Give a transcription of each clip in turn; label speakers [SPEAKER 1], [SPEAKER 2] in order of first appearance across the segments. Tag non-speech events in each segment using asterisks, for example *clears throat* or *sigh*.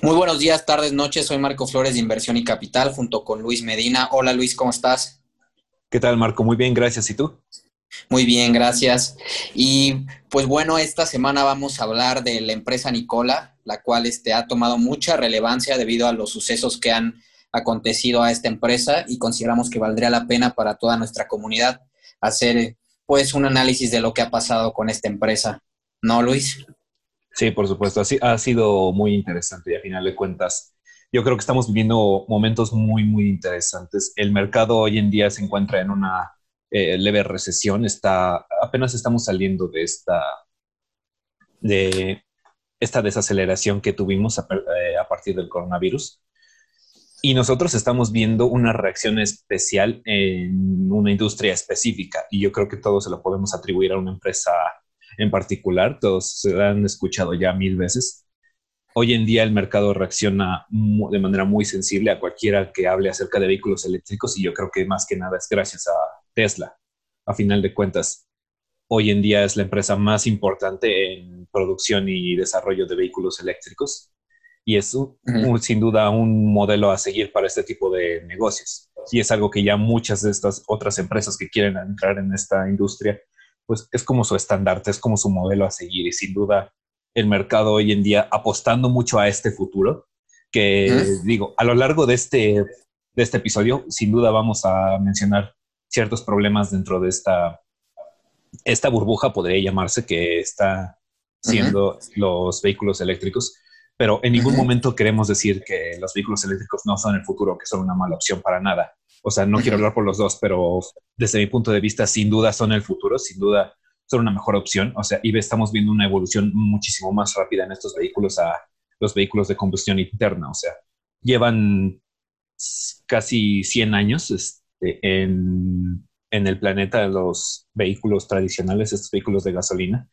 [SPEAKER 1] Muy buenos días, tardes, noches. Soy Marco Flores de Inversión y Capital junto con Luis Medina. Hola Luis, ¿cómo estás?
[SPEAKER 2] ¿Qué tal Marco? Muy bien, gracias. ¿Y tú?
[SPEAKER 1] Muy bien, gracias. Y pues bueno, esta semana vamos a hablar de la empresa Nicola, la cual este, ha tomado mucha relevancia debido a los sucesos que han acontecido a esta empresa y consideramos que valdría la pena para toda nuestra comunidad hacer pues un análisis de lo que ha pasado con esta empresa. ¿No, Luis?
[SPEAKER 2] Sí, por supuesto. Así, ha sido muy interesante y a final de cuentas, yo creo que estamos viviendo momentos muy, muy interesantes. El mercado hoy en día se encuentra en una eh, leve recesión. Está, apenas estamos saliendo de esta, de esta desaceleración que tuvimos a, eh, a partir del coronavirus. Y nosotros estamos viendo una reacción especial en una industria específica. Y yo creo que todo se lo podemos atribuir a una empresa en particular, todos se han escuchado ya mil veces. Hoy en día el mercado reacciona de manera muy sensible a cualquiera que hable acerca de vehículos eléctricos y yo creo que más que nada es gracias a Tesla. A final de cuentas, hoy en día es la empresa más importante en producción y desarrollo de vehículos eléctricos y es sin duda un modelo a seguir para este tipo de negocios. Y es algo que ya muchas de estas otras empresas que quieren entrar en esta industria pues es como su estandarte, es como su modelo a seguir y sin duda el mercado hoy en día apostando mucho a este futuro, que digo, a lo largo de este, de este episodio, sin duda vamos a mencionar ciertos problemas dentro de esta, esta burbuja, podría llamarse, que está siendo los vehículos eléctricos, pero en ningún momento queremos decir que los vehículos eléctricos no son el futuro, que son una mala opción para nada. O sea, no quiero hablar por los dos, pero desde mi punto de vista, sin duda son el futuro, sin duda son una mejor opción. O sea, y estamos viendo una evolución muchísimo más rápida en estos vehículos a los vehículos de combustión interna. O sea, llevan casi 100 años este, en, el planeta los vehículos tradicionales, estos vehículos de gasolina.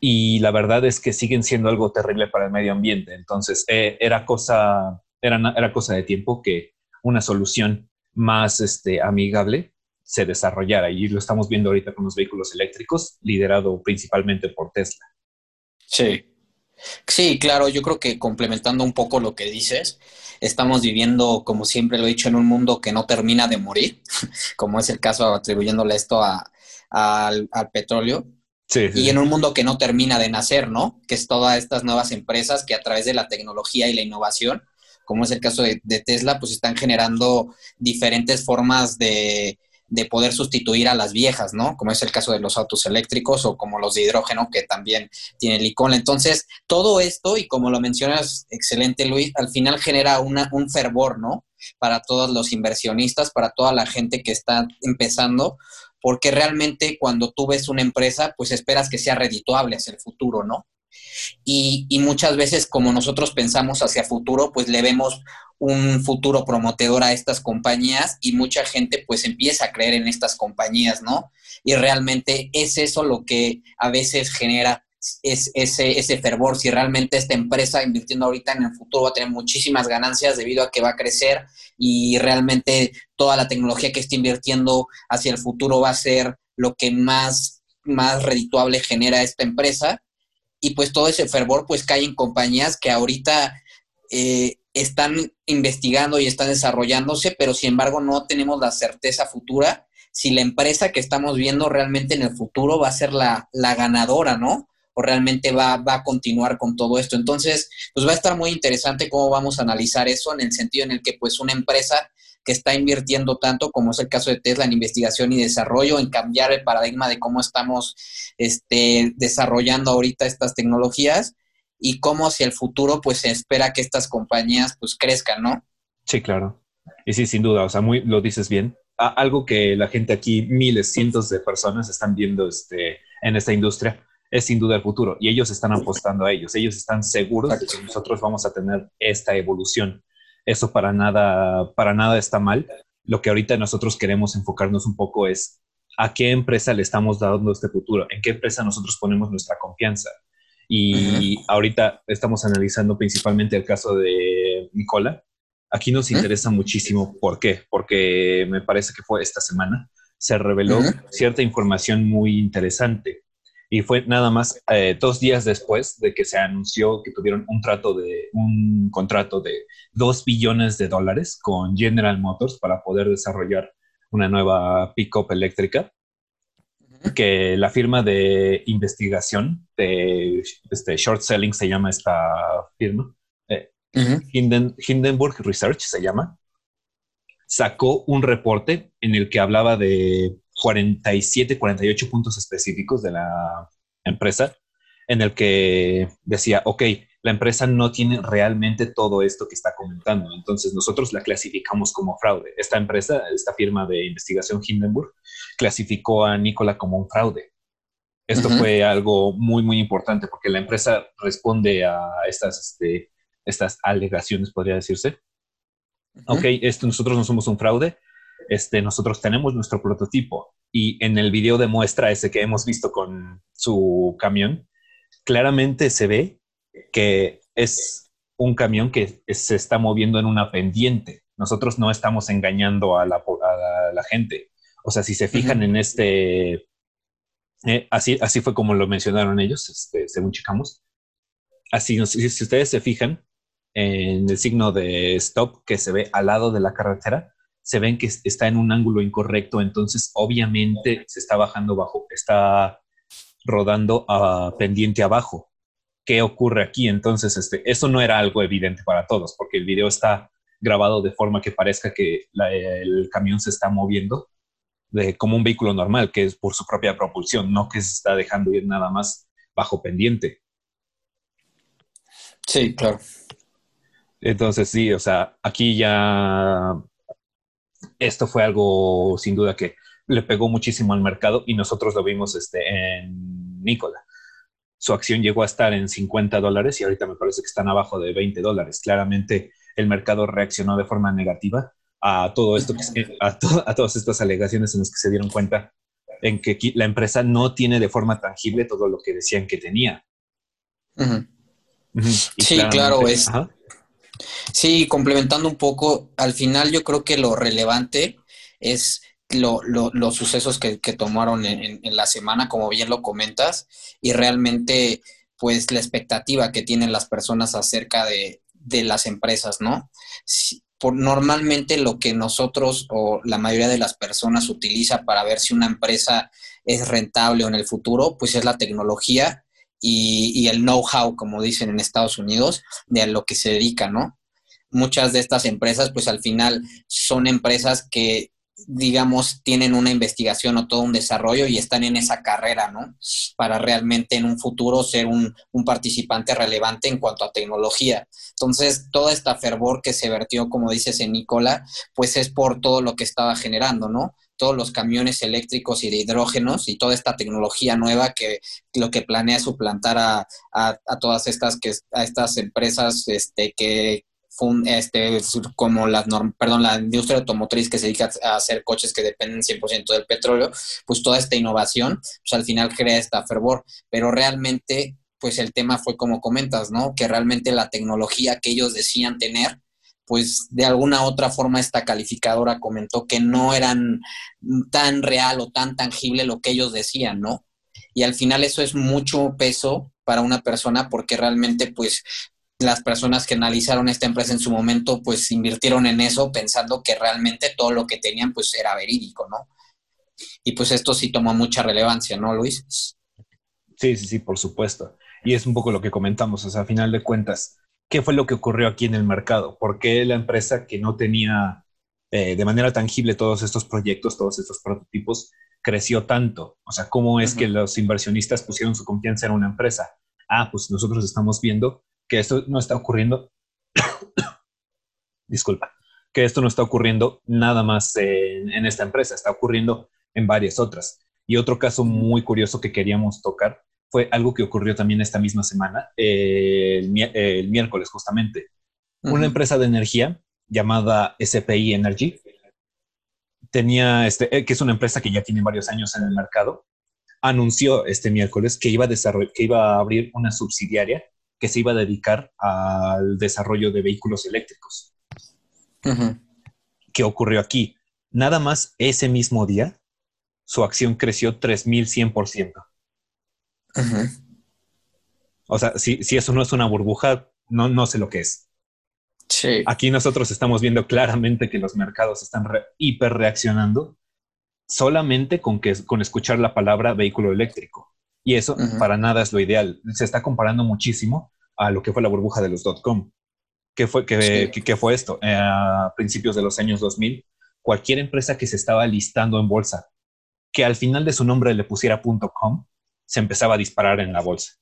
[SPEAKER 2] Y la verdad es que siguen siendo algo terrible para el medio ambiente. Entonces, eh, era, cosa, era, era cosa de tiempo que una solución más este, amigable se desarrollara. Y lo estamos viendo ahorita con los vehículos eléctricos, liderado principalmente por Tesla.
[SPEAKER 1] Sí. Sí, claro, yo creo que complementando un poco lo que dices, estamos viviendo, como siempre lo he dicho, en un mundo que no termina de morir, *laughs* como es el caso atribuyéndole esto al, petróleo. Sí, Y en un mundo que no termina de nacer, ¿no? Que es todas estas nuevas empresas que a través de la tecnología y la innovación como es el caso de, Tesla, pues están generando diferentes formas de, poder sustituir a las viejas, ¿no? Como es el caso de los autos eléctricos o como los de hidrógeno que también tiene el icono. Entonces, todo esto, y como lo mencionas, excelente Luis, al final genera una, un fervor, ¿no? Para todos los inversionistas, para toda la gente que está empezando, porque realmente cuando tú ves una empresa, pues esperas que sea redituable hacia el futuro, ¿no? Y, muchas veces como nosotros pensamos hacia futuro, pues le vemos un futuro prometedor a estas compañías y mucha gente pues empieza a creer en estas compañías, ¿no? Y realmente es eso lo que a veces genera es, ese, fervor, si realmente esta empresa invirtiendo ahorita en el futuro va a tener muchísimas ganancias debido a que va a crecer y realmente toda la tecnología que está invirtiendo hacia el futuro va a ser lo que más, más redituable genera esta empresa y pues todo ese fervor pues cae en compañías que ahorita eh, están investigando y están desarrollándose, pero sin embargo no tenemos la certeza futura si la empresa que estamos viendo realmente en el futuro va a ser la, la ganadora, ¿no? O realmente va, va, a continuar con todo esto. Entonces, pues va a estar muy interesante cómo vamos a analizar eso en el sentido en el que pues una empresa que está invirtiendo tanto, como es el caso de Tesla, en investigación y desarrollo, en cambiar el paradigma de cómo estamos este, desarrollando ahorita estas tecnologías y cómo hacia el futuro pues se espera que estas compañías pues crezcan, ¿no?
[SPEAKER 2] Sí, claro. Y sí, sin duda, o sea, muy, lo dices bien. algo que la gente aquí, miles, cientos de personas están viendo este, en esta industria, es sin duda el futuro y ellos están apostando a ellos. Ellos están seguros de que nosotros vamos a tener esta evolución. Eso para nada, para nada está mal. Lo que ahorita nosotros queremos enfocarnos un poco es a qué empresa le estamos dando este futuro, en qué empresa nosotros ponemos nuestra confianza. Y ahorita estamos analizando principalmente el caso de Nicola. Aquí nos interesa muchísimo. ¿Por qué? Porque me parece que fue esta semana. Se reveló cierta información muy interesante. Y fue nada más eh, dos días después de que se anunció que tuvieron un trato de un contrato de dos billones de dólares con General Motors para poder desarrollar una nueva pickup eléctrica. Que la firma de investigación de este, short selling se llama esta firma, eh, Hindenburg Research se llama, sacó un reporte en el que hablaba de 47, 48 puntos específicos de la empresa en el que decía, ok, la empresa no tiene realmente todo esto que está comentando. Entonces nosotros la clasificamos como fraude. Esta empresa, esta firma de investigación Hindenburg, clasificó a Nicola como un fraude. Esto fue algo muy, muy importante porque la empresa responde a estas, este, estas alegaciones, podría decirse. Ok, esto, nosotros no somos un fraude, este, nosotros tenemos nuestro prototipo y en el video de muestra ese que hemos visto con su camión, claramente se ve que es un camión que se está moviendo en una pendiente. Nosotros no estamos engañando a la, gente. O sea, si se fijan en este, eh, así, así fue como lo mencionaron ellos, este, según checamos. Así, si ustedes se fijan en el signo de stop que se ve al lado de la carretera, se ven que está en un ángulo incorrecto, entonces obviamente se está bajando bajo, está rodando a pendiente abajo. ¿Qué ocurre aquí? Entonces, este, eso no era algo evidente para todos, porque el video está grabado de forma que parezca que el camión se está moviendo de, como un vehículo normal, que es por su propia propulsión, no que se está dejando ir nada más bajo pendiente.
[SPEAKER 1] Sí, claro.
[SPEAKER 2] Entonces, sí, o sea, aquí ya esto fue algo sin duda que le pegó muchísimo al mercado y nosotros lo vimos este, en Nicola. Su acción llegó a estar en 50 dólares y ahorita me parece que están abajo de 20 dólares. Claramente el mercado reaccionó de forma negativa a todo esto, a, todas estas alegaciones en las que se dieron cuenta en que la empresa no tiene de forma tangible todo lo que decían que tenía.
[SPEAKER 1] Sí, claro, es, Sí, complementando un poco, al final yo creo que lo relevante es los sucesos que, tomaron en, la semana, como bien lo comentas, y realmente pues la expectativa que tienen las personas acerca de, las empresas, ¿no? por, normalmente lo que nosotros o la mayoría de las personas utiliza para ver si una empresa es rentable o en el futuro, pues es la tecnología y, el know-how, como dicen en Estados Unidos, de a lo que se dedica, ¿no? Muchas de estas empresas, pues al final son empresas que, digamos, tienen una investigación o todo un desarrollo y están en esa carrera, ¿no? Para realmente en un futuro ser un, participante relevante en cuanto a tecnología. Entonces, toda esta fervor que se vertió, como dices en Nicola, pues es por todo lo que estaba generando, ¿no? Todos los camiones eléctricos y de hidrógenos y toda esta tecnología nueva que lo que planea suplantar a, a, todas estas que a estas empresas este, que este, como la, perdón, la industria automotriz que se dedica a hacer coches que dependen 100% del petróleo, pues toda esta innovación, pues al final crea esta fervor, pero realmente, pues el tema fue como comentas, ¿no? Que realmente la tecnología que ellos decían tener, pues de alguna otra forma esta calificadora comentó que no eran tan real o tan tangible lo que ellos decían, ¿no? Y al final eso es mucho peso para una persona porque realmente pues las personas que analizaron esta empresa en su momento pues invirtieron en eso pensando que realmente todo lo que tenían pues era verídico, ¿no? Y pues esto sí tomó mucha relevancia, ¿no, Luis?
[SPEAKER 2] Sí, sí, sí, por supuesto. Y es un poco lo que comentamos, o sea, a final de cuentas, qué fue lo que ocurrió aquí en el mercado, por qué la empresa que no tenía eh, de manera tangible todos estos proyectos, todos estos prototipos, creció tanto. O sea, cómo es que los inversionistas pusieron su confianza en una empresa. Ah, pues nosotros estamos viendo que esto no está ocurriendo. *coughs* Disculpa, que esto no está ocurriendo nada más en esta empresa, está ocurriendo en varias otras. Y otro caso muy curioso que queríamos tocar fue algo que ocurrió también esta misma semana, el, miércoles justamente. Una empresa de energía llamada SPI Energy tenía, este, eh, que es una empresa que ya tiene varios años en el mercado, anunció este miércoles que iba a, que iba a abrir una subsidiaria que se iba a dedicar al desarrollo de vehículos eléctricos. ¿Qué ocurrió aquí? Nada más ese mismo día, su acción creció 3.100%. O sea, si, si, eso no es una burbuja, no, no sé lo que es.
[SPEAKER 1] Sí.
[SPEAKER 2] Aquí nosotros estamos viendo claramente que los mercados están hiper reaccionando solamente con, que, con escuchar la palabra vehículo eléctrico. Y eso para nada es lo ideal. Se está comparando muchísimo a lo que fue la burbuja de los dot-com. ¿Qué fue, qué, fue esto? Eh, a principios de los años 2000, cualquier empresa que se estaba listando en bolsa, que al final de su nombre le pusiera .com, se empezaba a disparar en la bolsa.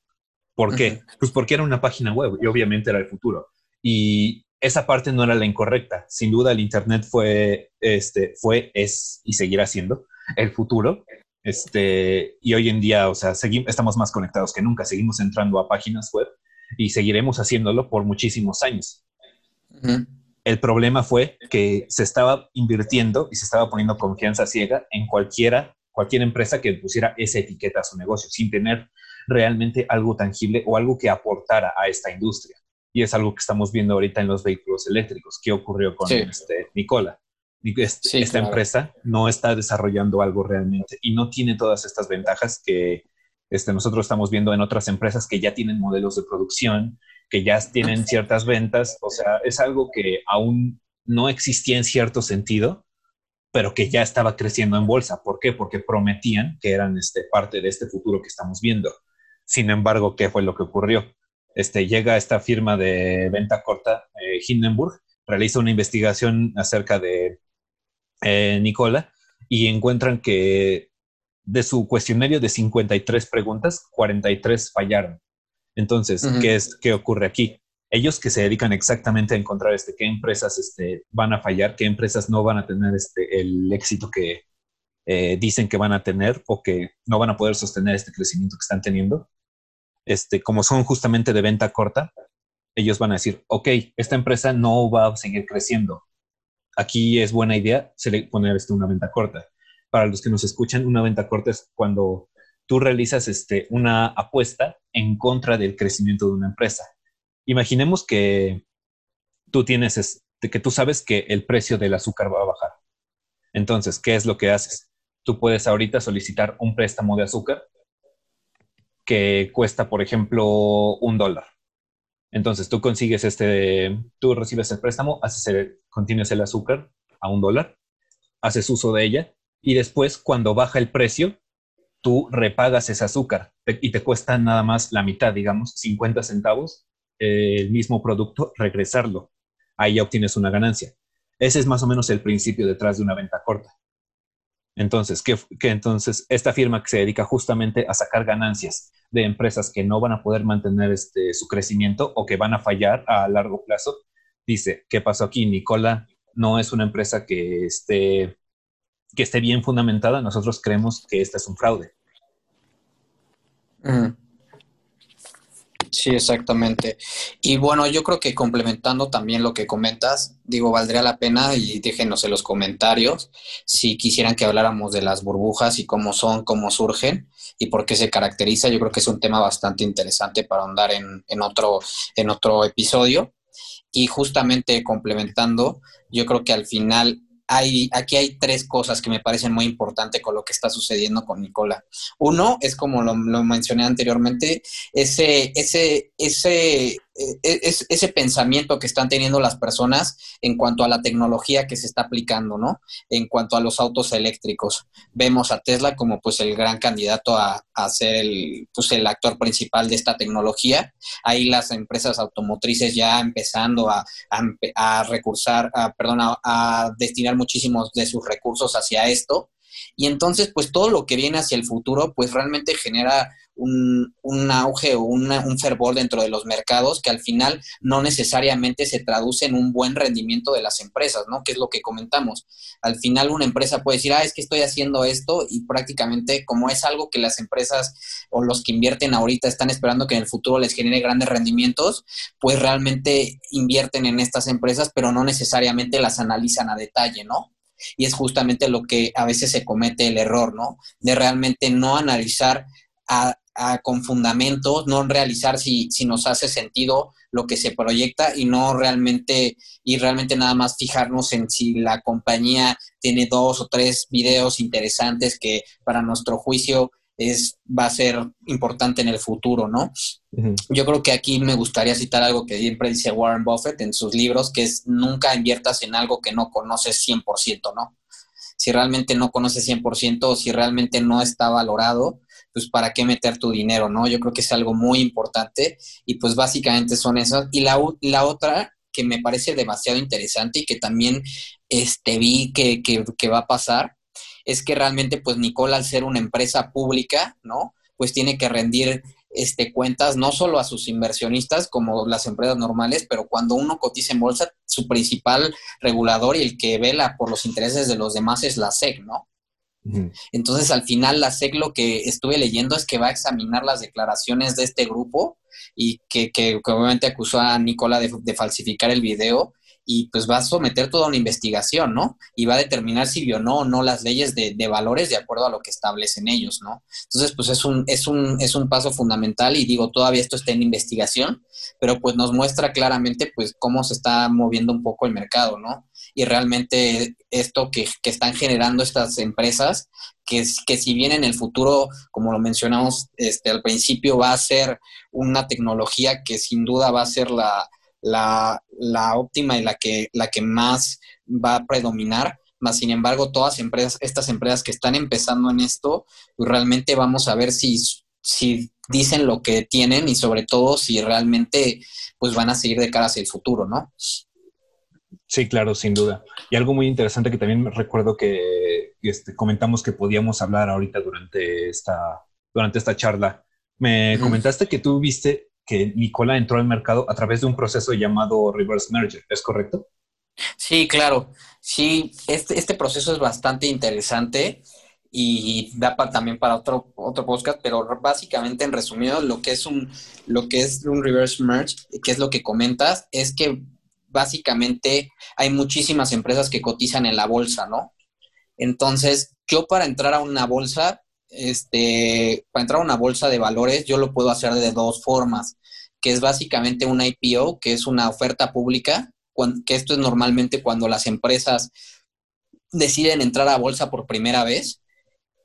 [SPEAKER 2] ¿Por qué? Pues porque era una página web y obviamente era el futuro. Y esa parte no era la incorrecta. Sin duda el Internet fue, este, fue, es y seguirá siendo el futuro. Este, y hoy en día, o sea, estamos más conectados que nunca, seguimos entrando a páginas web y seguiremos haciéndolo por muchísimos años. El problema fue que se estaba invirtiendo y se estaba poniendo confianza ciega en cualquiera, cualquier empresa que pusiera esa etiqueta a su negocio, sin tener realmente algo tangible o algo que aportara a esta industria. Y es algo que estamos viendo ahorita en los vehículos eléctricos. ¿Qué ocurrió con este, Nicola? Este, esta empresa no está desarrollando algo realmente y no tiene todas estas ventajas que este, nosotros estamos viendo en otras empresas que ya tienen modelos de producción, que ya tienen ciertas ventas, o sea, es algo que aún no existía en cierto sentido, pero que ya estaba creciendo en bolsa. ¿Por qué? Porque prometían que eran este, parte de este futuro que estamos viendo. Sin embargo, ¿qué fue lo que ocurrió? Este, llega esta firma de venta corta, eh, Hindenburg, realiza una investigación acerca de eh, Nicola y encuentran que de su cuestionario de 53 preguntas, 43 fallaron. Entonces, ¿qué, es, ¿qué ocurre aquí? Ellos que se dedican exactamente a encontrar este, qué empresas este, van a fallar, qué empresas no van a tener este, el éxito que eh, dicen que van a tener o que no van a poder sostener este crecimiento que están teniendo. Este, como son justamente de venta corta, ellos van a decir, ok, esta empresa no va a seguir creciendo. Aquí es buena idea poner este, una venta corta para los que nos escuchan, una venta corta es cuando tú realizas este, una apuesta en contra del crecimiento de una empresa. Imaginemos que tú tienes, este, que tú sabes que el precio del azúcar va a bajar. Entonces, ¿qué es lo que haces? Tú puedes ahorita solicitar un préstamo de azúcar que cuesta, por ejemplo, un dólar. Entonces, tú consigues este, tú recibes el préstamo, haces el, continúas el azúcar a un dólar, haces uso de ella y después cuando baja el precio, tú repagas ese azúcar y te cuesta nada más la mitad, digamos, 50 centavos, el mismo producto, regresarlo. Ahí ya obtienes una ganancia. Ese es más o menos el principio detrás de una venta corta. Entonces, ¿qué, entonces esta firma que se dedica justamente a sacar ganancias de empresas que no van a poder mantener este, su crecimiento o que van a fallar a largo plazo, dice, ¿qué pasó aquí? Nicola no es una empresa que esté que esté bien fundamentada, nosotros creemos que este es un fraude.
[SPEAKER 1] Sí, exactamente. Y bueno, yo creo que complementando también lo que comentas, digo, valdría la pena y déjenos en los comentarios si quisieran que habláramos de las burbujas y cómo son, cómo surgen y por qué se caracteriza. Yo creo que es un tema bastante interesante para ahondar en, en, otro, en otro episodio. Y justamente complementando, yo creo que al final aquí hay tres cosas que me parecen muy importantes con lo que está sucediendo con Nicola. Uno es como lo, mencioné anteriormente, ese, ese, ese es, ese pensamiento que están teniendo las personas en cuanto a la tecnología que se está aplicando, ¿no? En cuanto a los autos eléctricos. Vemos a Tesla como pues el gran candidato a, ser el, pues, el actor principal de esta tecnología. Ahí las empresas automotrices ya empezando a, a, recursar, a, perdón, a destinar muchísimos de sus recursos hacia esto. Y entonces, pues todo lo que viene hacia el futuro, pues realmente genera un, auge o un fervor dentro de los mercados que al final no necesariamente se traduce en un buen rendimiento de las empresas, ¿no? Que es lo que comentamos. Al final una empresa puede decir, ah, es que estoy haciendo esto y prácticamente como es algo que las empresas o los que invierten ahorita están esperando que en el futuro les genere grandes rendimientos, pues realmente invierten en estas empresas, pero no necesariamente las analizan a detalle, ¿no? Y es justamente lo que a veces se comete el error, ¿no? De realmente no analizar a, con fundamentos, no realizar si, si, nos hace sentido lo que se proyecta y no realmente, y realmente nada más fijarnos en si la compañía tiene dos o tres videos interesantes que para nuestro juicio es, va a ser importante en el futuro, ¿no? Yo creo que aquí me gustaría citar algo que siempre dice Warren Buffett en sus libros, que es nunca inviertas en algo que no conoces 100%, ¿no? Si realmente no conoces 100% o si realmente no está valorado, pues para qué meter tu dinero, ¿no? Yo creo que es algo muy importante y pues básicamente son esas. Y la, la otra que me parece demasiado interesante y que también este, vi que, que, va a pasar es que realmente pues Nicole al ser una empresa pública, ¿no? Pues tiene que rendir este, cuentas no solo a sus inversionistas como las empresas normales, pero cuando uno cotiza en bolsa, su principal regulador y el que vela por los intereses de los demás es la SEC, ¿no? Entonces, al final, la SEC lo que estuve leyendo es que va a examinar las declaraciones de este grupo y que, obviamente acusó a Nicola de, falsificar el video y pues va a someter toda una investigación, ¿no? Y va a determinar si violó o no las leyes de, de, valores de acuerdo a lo que establecen ellos, ¿no? Entonces, pues es un, es, un, es un paso fundamental y digo, todavía esto está en investigación, pero pues nos muestra claramente pues cómo se está moviendo un poco el mercado, ¿no? Y realmente esto que, están generando estas empresas, que, que si bien en el futuro, como lo mencionamos este, al principio, va a ser una tecnología que sin duda va a ser la, la, óptima y la que, la que más va a predominar, más sin embargo, todas empresas, estas empresas que están empezando en esto, pues realmente vamos a ver si, si dicen lo que tienen y sobre todo si realmente pues van a seguir de cara hacia el futuro, ¿no?
[SPEAKER 2] Sí, claro, sin duda. Y algo muy interesante que también me recuerdo que este, comentamos que podíamos hablar ahorita durante esta, durante esta charla. Me comentaste que tú viste que Nicola entró al mercado a través de un proceso llamado reverse merger, ¿es correcto?
[SPEAKER 1] Sí, claro. Sí, este, este proceso es bastante interesante y da también para otro, otro podcast, pero básicamente en resumido lo que es un lo que es un reverse merge, que es lo que comentas, es que básicamente hay muchísimas empresas que cotizan en la bolsa, ¿no? Entonces, yo para entrar a una bolsa, este, para entrar a una bolsa de valores, yo lo puedo hacer de dos formas, que es básicamente una IPO, que es una oferta pública, que esto es normalmente cuando las empresas deciden entrar a bolsa por primera vez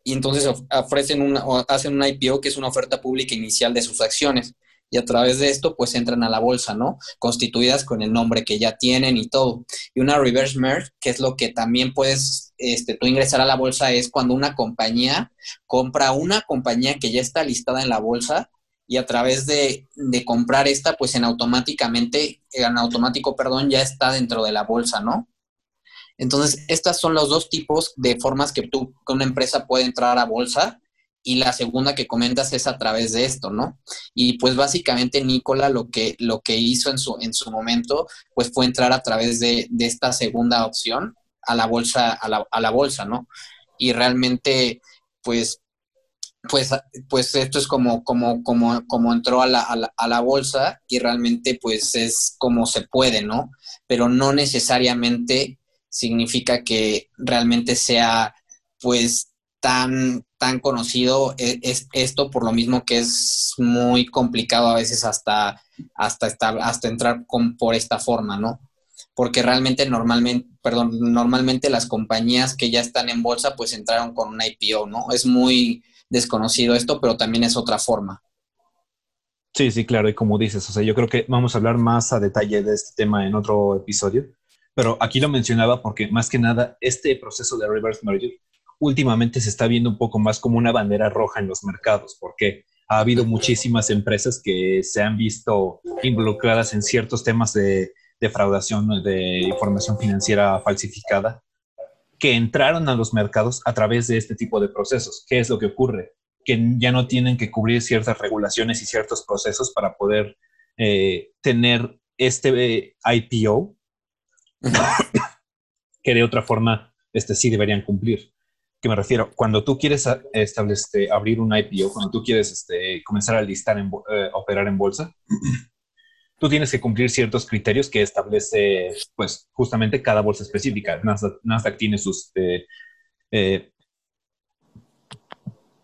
[SPEAKER 1] y entonces ofrecen una, hacen una IPO, que es una oferta pública inicial de sus acciones y a través de esto pues entran a la bolsa, ¿no? Constituidas con el nombre que ya tienen y todo. Y una reverse merge, que es lo que también puedes este, tú ingresar a la bolsa, es cuando una compañía compra una compañía que ya está listada en la bolsa y a través de, de comprar esta, pues en automáticamente, en automático, perdón, ya está dentro de la bolsa, ¿no? Entonces, estas son los dos tipos de formas que tú, que una empresa puede entrar a bolsa y la segunda que comentas es a través de esto, ¿no? Y pues básicamente Nicola lo que, lo que hizo en su, en su momento, pues fue entrar a través de, esta segunda opción a la bolsa, a la, a la bolsa, ¿no? Y realmente, pues, pues, pues esto es como, como, como, como entró a la, a, la, a la bolsa y realmente pues es como se puede, ¿no? Pero no necesariamente significa que realmente sea pues tan, tan conocido e, es, esto por lo mismo que es muy complicado a veces hasta, hasta, estar, hasta entrar con, por esta forma, ¿no? Porque realmente normalmente, perdón, normalmente las compañías que ya están en bolsa pues entraron con una IPO, ¿no? Es muy desconocido esto, pero también es otra forma.
[SPEAKER 2] Sí, sí, claro, y como dices, o sea, yo creo que vamos a hablar más a detalle de este tema en otro episodio, pero aquí lo mencionaba porque más que nada este proceso de reverse merger últimamente se está viendo un poco más como una bandera roja en los mercados, porque ha habido muchísimas empresas que se han visto involucradas en ciertos temas de defraudación de información financiera falsificada, que entraron a los mercados a través de este tipo de procesos. ¿Qué es lo que ocurre? Que ya no tienen que cubrir ciertas regulaciones y ciertos procesos para poder eh, tener este eh, IPO que de otra forma este, sí deberían cumplir me refiero, cuando tú quieres establecer, abrir un IPO, cuando tú quieres este, comenzar a listar, en, eh, operar en bolsa, *clears throat* tú tienes que cumplir ciertos criterios que establece, pues, justamente cada bolsa específica. Nasdaq, tiene sus, eh, eh,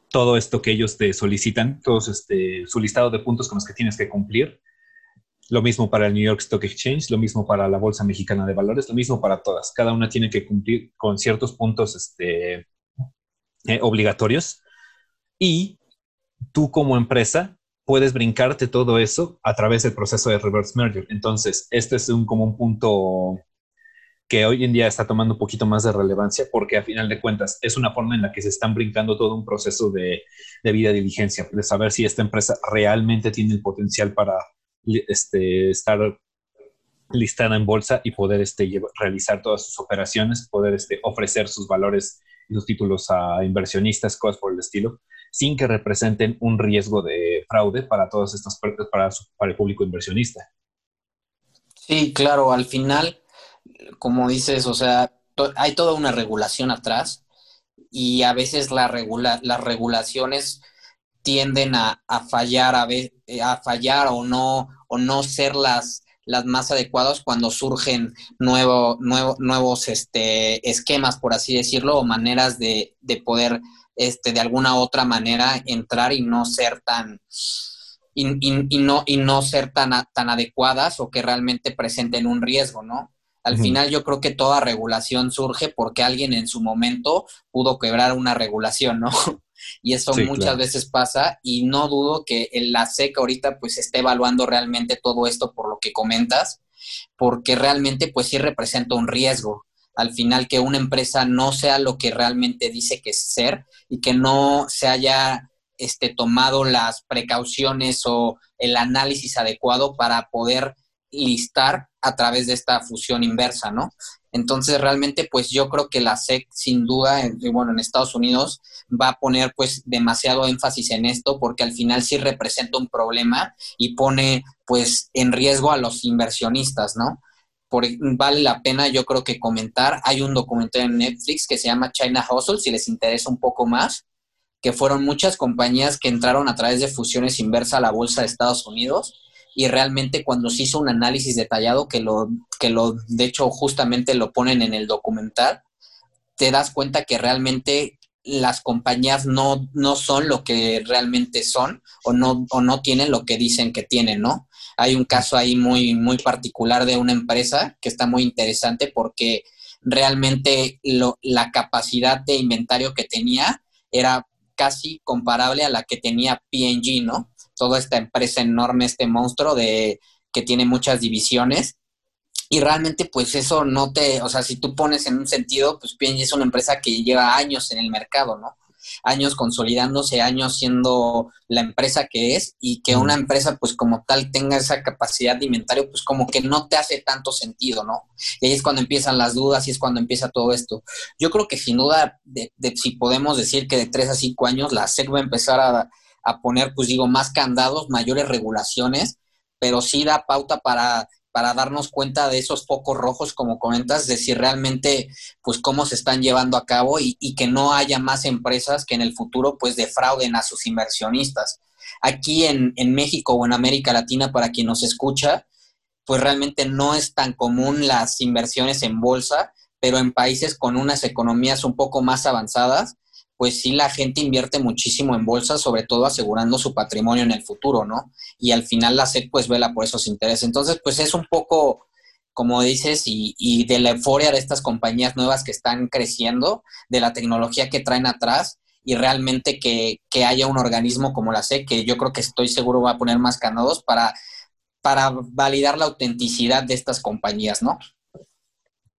[SPEAKER 2] todo esto que ellos te solicitan, todos este, su listado de puntos con los que tienes que cumplir. Lo mismo para el New York Stock Exchange, lo mismo para la Bolsa Mexicana de Valores, lo mismo para todas. Cada una tiene que cumplir con ciertos puntos este, eh, obligatorios y tú como empresa puedes brincarte todo eso a través del proceso de reverse merger. Entonces, este es un, como un punto que hoy en día está tomando un poquito más de relevancia porque a final de cuentas es una forma en la que se están brincando todo un proceso de, de vida diligencia, de saber si esta empresa realmente tiene el potencial para este, estar listada en bolsa y poder este, realizar todas sus operaciones, poder este, ofrecer sus valores sus títulos a inversionistas, cosas por el estilo, sin que representen un riesgo de fraude para todas estas para, para el público inversionista.
[SPEAKER 1] Sí, claro, al final como dices, o sea, hay toda una regulación atrás y a veces la regula las regulaciones tienden a, fallar a, a, fallar o no o no ser las las más adecuadas cuando surgen nuevo, nuevo, nuevos este, esquemas, por así decirlo, o maneras de, de poder este, de alguna otra manera entrar y no ser tan y, y, no, y no ser tan, tan adecuadas o que realmente presenten un riesgo, ¿no? Al final yo creo que toda regulación surge porque alguien en su momento pudo quebrar una regulación, ¿no? *laughs* y eso muchas veces pasa y no dudo que la SEC ahorita pues esté evaluando realmente todo esto por lo que comentas, porque realmente pues sí representa un riesgo. Al final que una empresa no sea lo que realmente dice que es ser y que no se haya este, tomado las precauciones o el análisis adecuado para poder listar a través de esta fusión inversa, ¿no? Entonces, realmente, pues yo creo que la SEC, sin duda, bueno, en Estados Unidos, va a poner pues demasiado énfasis en esto porque al final sí representa un problema y pone pues en riesgo a los inversionistas, ¿no? Por, vale la pena, yo creo que comentar. Hay un documental en Netflix que se llama China Hustle, si les interesa un poco más, que fueron muchas compañías que entraron a través de fusiones inversa a la bolsa de Estados Unidos y realmente cuando se hizo un análisis detallado, que lo, que lo, de hecho, justamente lo ponen en el documental, te das cuenta que realmente las compañías no, no son lo que realmente son o no, o no tienen lo que dicen que tienen, ¿no? Hay un caso ahí muy, muy particular de una empresa que está muy interesante porque realmente lo, la capacidad de inventario que tenía era casi comparable a la que tenía PNG, ¿no? Toda esta empresa enorme, este monstruo de que tiene muchas divisiones. Y realmente, pues eso no te, o sea, si tú pones en un sentido, pues P&G es una empresa que lleva años en el mercado, ¿no? Años consolidándose, años siendo la empresa que es y que una empresa, pues como tal, tenga esa capacidad de inventario, pues como que no te hace tanto sentido, ¿no? Y ahí es cuando empiezan las dudas y es cuando empieza todo esto. Yo creo que sin duda, de, de si podemos decir que de tres a cinco años la SEC va a empezar a a poner, pues digo, más candados, mayores regulaciones, pero sí da pauta para, para darnos cuenta de esos focos rojos, como comentas, de si realmente, pues cómo se están llevando a cabo y, y que no haya más empresas que en el futuro, pues defrauden a sus inversionistas. Aquí en, en México o en América Latina, para quien nos escucha, pues realmente no es tan común las inversiones en bolsa, pero en países con unas economías un poco más avanzadas, pues sí la gente invierte muchísimo en bolsa, sobre todo asegurando su patrimonio en el futuro, ¿no? Y al final la SEC pues vela por esos intereses. Entonces, pues es un poco, como dices, y, de la euforia de estas compañías nuevas que están creciendo, de la tecnología que traen atrás y realmente que, que haya un organismo como la SEC, que yo creo que estoy seguro va a poner más canados para, para validar la autenticidad de estas compañías, ¿no?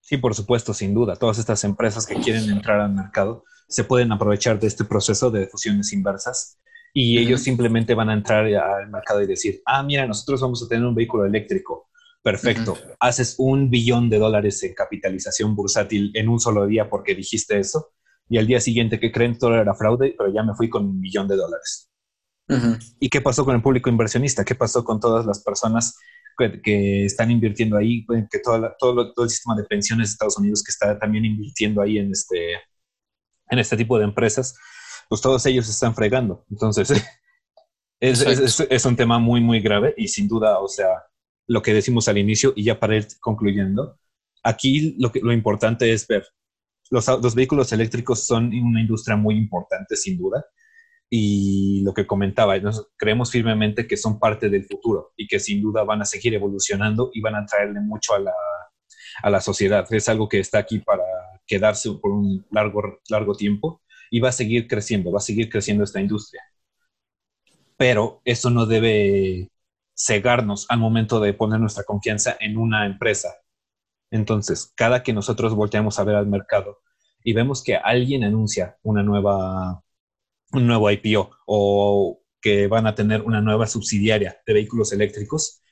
[SPEAKER 2] Sí, por supuesto, sin duda. Todas estas empresas que quieren entrar al mercado se pueden aprovechar de este proceso de fusiones inversas y ellos simplemente van a entrar al mercado y decir, ah, mira, nosotros vamos a tener un vehículo eléctrico. Perfecto. Haces un billón de dólares en capitalización bursátil en un solo día porque dijiste eso. Y al día siguiente que creen todo era fraude, pero ya me fui con un billón de dólares. ¿Y qué pasó con el público inversionista? ¿Qué pasó con todas las personas que, están invirtiendo ahí? Que todo, todo el sistema de pensiones de Estados Unidos que está también invirtiendo ahí en este, en este tipo de empresas, pues todos ellos están fregando. Entonces, *laughs* es, un tema muy, muy grave y sin duda, o sea, lo que decimos al inicio y ya para ir concluyendo, aquí lo, que, lo importante es ver, los, los vehículos eléctricos son una industria muy importante, sin duda, y lo que comentaba, creemos firmemente que son parte del futuro y que sin duda van a seguir evolucionando y van a traerle mucho a la, a la sociedad. Es algo que está aquí para quedarse por un largo, largo tiempo y va a seguir creciendo, va a seguir creciendo esta industria. pero eso no debe cegarnos al momento de poner nuestra confianza en una empresa. Entonces, cada que nosotros volteamos a ver al mercado y vemos que alguien anuncia una nueva, un nuevo IPO o que van a tener una nueva subsidiaria de vehículos eléctricos,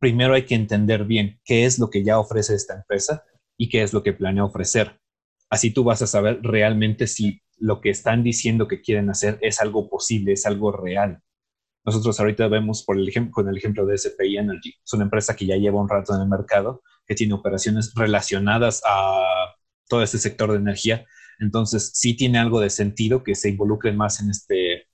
[SPEAKER 2] primero hay que entender bien qué es lo que ya ofrece esta empresa y qué es lo que planea ofrecer. Así tú vas a saber realmente si lo que están diciendo que quieren hacer es algo posible, es algo real. Nosotros ahorita vemos por el ejemplo, con el ejemplo de SPI Energy. Es una empresa que ya lleva un rato en el mercado, que tiene operaciones relacionadas a todo este sector de energía. Entonces, sí tiene algo de sentido que se involucren más en, este,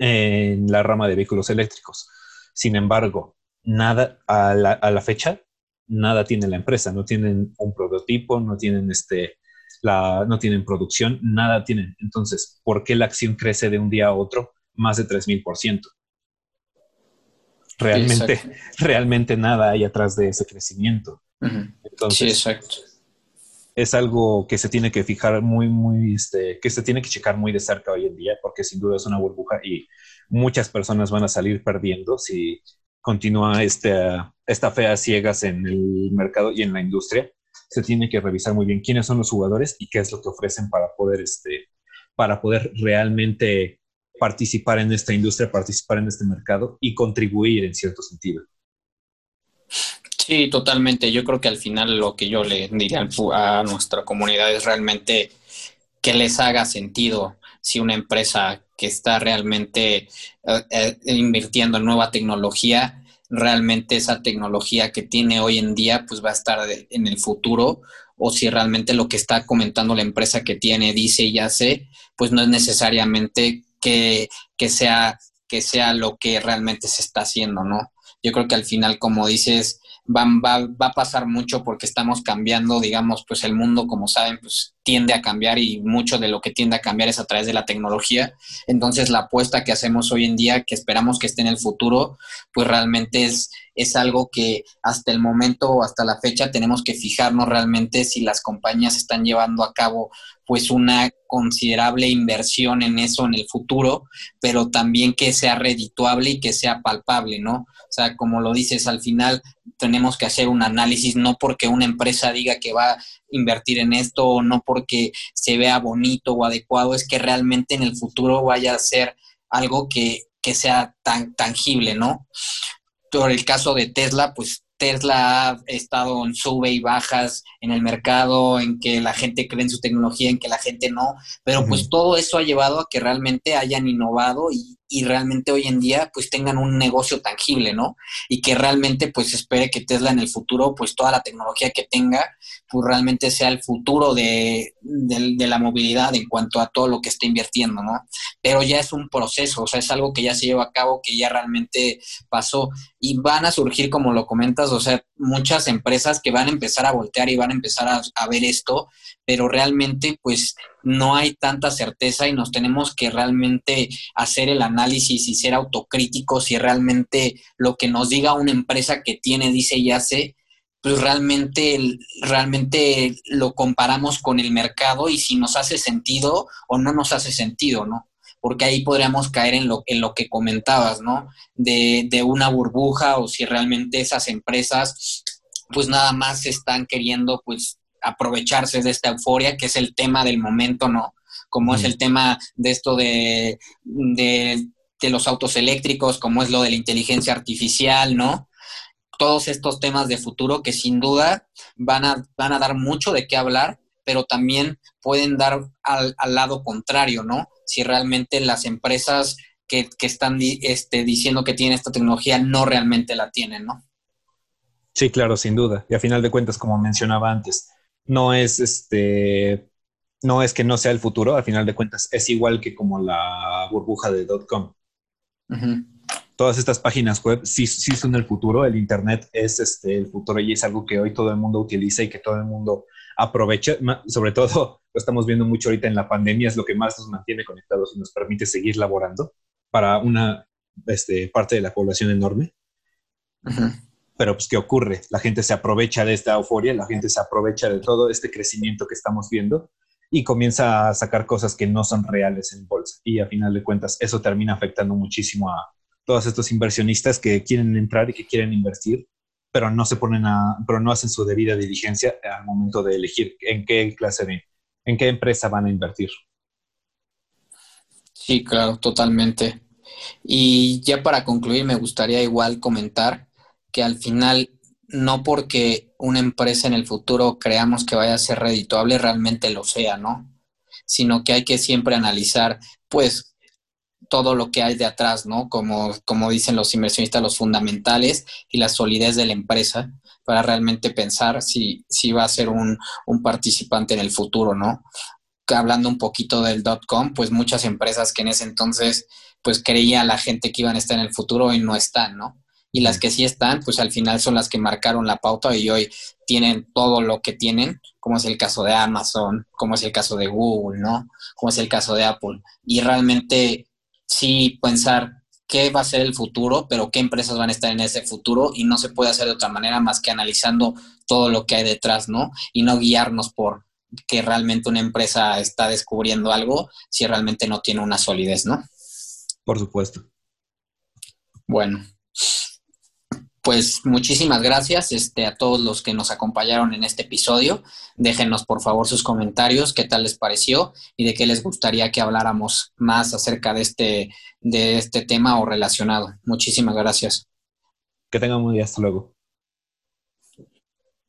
[SPEAKER 2] en la rama de vehículos eléctricos. Sin embargo, nada a la, a la fecha, nada tiene la empresa. No tienen un prototipo, no tienen este, la, no tienen producción, nada tienen. Entonces, ¿por qué la acción crece de un día a otro? más de 3000%. Realmente, realmente nada hay atrás de ese crecimiento.
[SPEAKER 1] Entonces, sí, exacto.
[SPEAKER 2] Es algo que se tiene que fijar muy, muy, este, que se tiene que checar muy de cerca hoy en día, porque sin duda es una burbuja y muchas personas van a salir perdiendo si continúa este, esta fea ciegas en el mercado y en la industria. Se tiene que revisar muy bien quiénes son los jugadores y qué es lo que ofrecen para poder, este, para poder realmente participar en esta industria, participar en este mercado y contribuir en cierto sentido.
[SPEAKER 1] Sí, totalmente. Yo creo que al final lo que yo le diría a nuestra comunidad es realmente que les haga sentido si una empresa que está realmente eh, eh, invirtiendo en nueva tecnología, realmente esa tecnología que tiene hoy en día, pues va a estar en el futuro, o si realmente lo que está comentando la empresa que tiene, dice y hace, pues no es necesariamente que, sea, que sea lo que realmente se está haciendo, ¿no? Yo creo que al final, como dices, va, va, va, a pasar mucho porque estamos cambiando, digamos, pues el mundo, como saben, pues tiende a cambiar y mucho de lo que tiende a cambiar es a través de la tecnología. Entonces, la apuesta que hacemos hoy en día, que esperamos que esté en el futuro, pues realmente es, es algo que hasta el momento o hasta la fecha tenemos que fijarnos realmente si las compañías están llevando a cabo pues una considerable inversión en eso en el futuro, pero también que sea redituable y que sea palpable, ¿no? O sea, como lo dices, al final tenemos que hacer un análisis, no porque una empresa diga que va a invertir en esto o no porque se vea bonito o adecuado, es que realmente en el futuro vaya a ser algo que, que sea tan tangible, ¿no? Por el caso de Tesla, pues Tesla ha estado en sube y bajas en el mercado, en que la gente cree en su tecnología, en que la gente no, pero pues todo eso ha llevado a que realmente hayan innovado y, y realmente hoy en día pues tengan un negocio tangible, ¿no? Y que realmente pues espere que Tesla en el futuro pues toda la tecnología que tenga pues realmente sea el futuro de, la movilidad en cuanto a todo lo que está invirtiendo, ¿no? Pero ya es un proceso, o sea, es algo que ya se lleva a cabo, que ya realmente pasó y van a surgir, como lo comentas, o sea, muchas empresas que van a empezar a voltear y van a empezar a, a ver esto, pero realmente pues no hay tanta certeza y nos tenemos que realmente hacer el análisis y ser autocríticos si realmente lo que nos diga una empresa que tiene, dice y hace, pues realmente, realmente lo comparamos con el mercado y si nos hace sentido o no nos hace sentido, ¿no? Porque ahí podríamos caer en lo, en lo que comentabas, ¿no? De, de una burbuja o si realmente esas empresas pues nada más están queriendo pues aprovecharse de esta euforia, que es el tema del momento, ¿no? Como es el tema de esto de, de, los autos eléctricos, como es lo de la inteligencia artificial, ¿no? Todos estos temas de futuro que sin duda van a, van a dar mucho de qué hablar, pero también pueden dar al, lado contrario, ¿no? Si realmente las empresas que, que están este, diciendo que tienen esta tecnología no realmente la tienen, ¿no?
[SPEAKER 2] Sí, claro, sin duda. Y a final de cuentas, como mencionaba antes, no es este, no es que no sea el futuro, al final de cuentas es igual que como la burbuja de .com. Todas estas páginas web sí, sí son el futuro, el Internet es este, el futuro y es algo que hoy todo el mundo utiliza y que todo el mundo aprovecha, sobre todo lo estamos viendo mucho ahorita en la pandemia, es lo que más nos mantiene conectados y nos permite seguir laborando para una este, parte de la población enorme pero pues ¿qué ocurre? La gente se aprovecha de esta euforia, la gente se aprovecha de todo este crecimiento que estamos viendo y comienza a sacar cosas que no son reales en bolsa. Y a final de cuentas, eso termina afectando muchísimo a todos estos inversionistas que quieren entrar y que quieren invertir, pero no se ponen a, pero no hacen su debida diligencia al momento de elegir en qué clase de, en qué empresa van a invertir.
[SPEAKER 1] Sí, claro, totalmente. Y ya para concluir, me gustaría igual comentar que al final, no porque una empresa en el futuro creamos que vaya a ser redituable, realmente lo sea, ¿no? Sino que hay que siempre analizar, pues, todo lo que hay de atrás, ¿no? Como, como dicen los inversionistas, los fundamentales y la solidez de la empresa para realmente pensar si, si va a ser un, un participante en el futuro, ¿no? Hablando un poquito del dot com, pues muchas empresas que en ese entonces pues creía la gente que iban a estar en el futuro y no están, ¿no? Y las que sí están, pues al final son las que marcaron la pauta y hoy tienen todo lo que tienen, como es el caso de Amazon, como es el caso de Google, ¿no? Como es el caso de Apple. Y realmente sí pensar qué va a ser el futuro, pero qué empresas van a estar en ese futuro y no se puede hacer de otra manera más que analizando todo lo que hay detrás, ¿no? Y no guiarnos por que realmente una empresa está descubriendo algo si realmente no tiene una solidez, ¿no?
[SPEAKER 2] Por supuesto.
[SPEAKER 1] Bueno, pues muchísimas gracias este, a todos los que nos acompañaron en este episodio. Déjenos por favor sus comentarios, qué tal les pareció y de qué les gustaría que habláramos más acerca de este, de este tema o relacionado. Muchísimas gracias.
[SPEAKER 2] Que tengan un día. Hasta luego.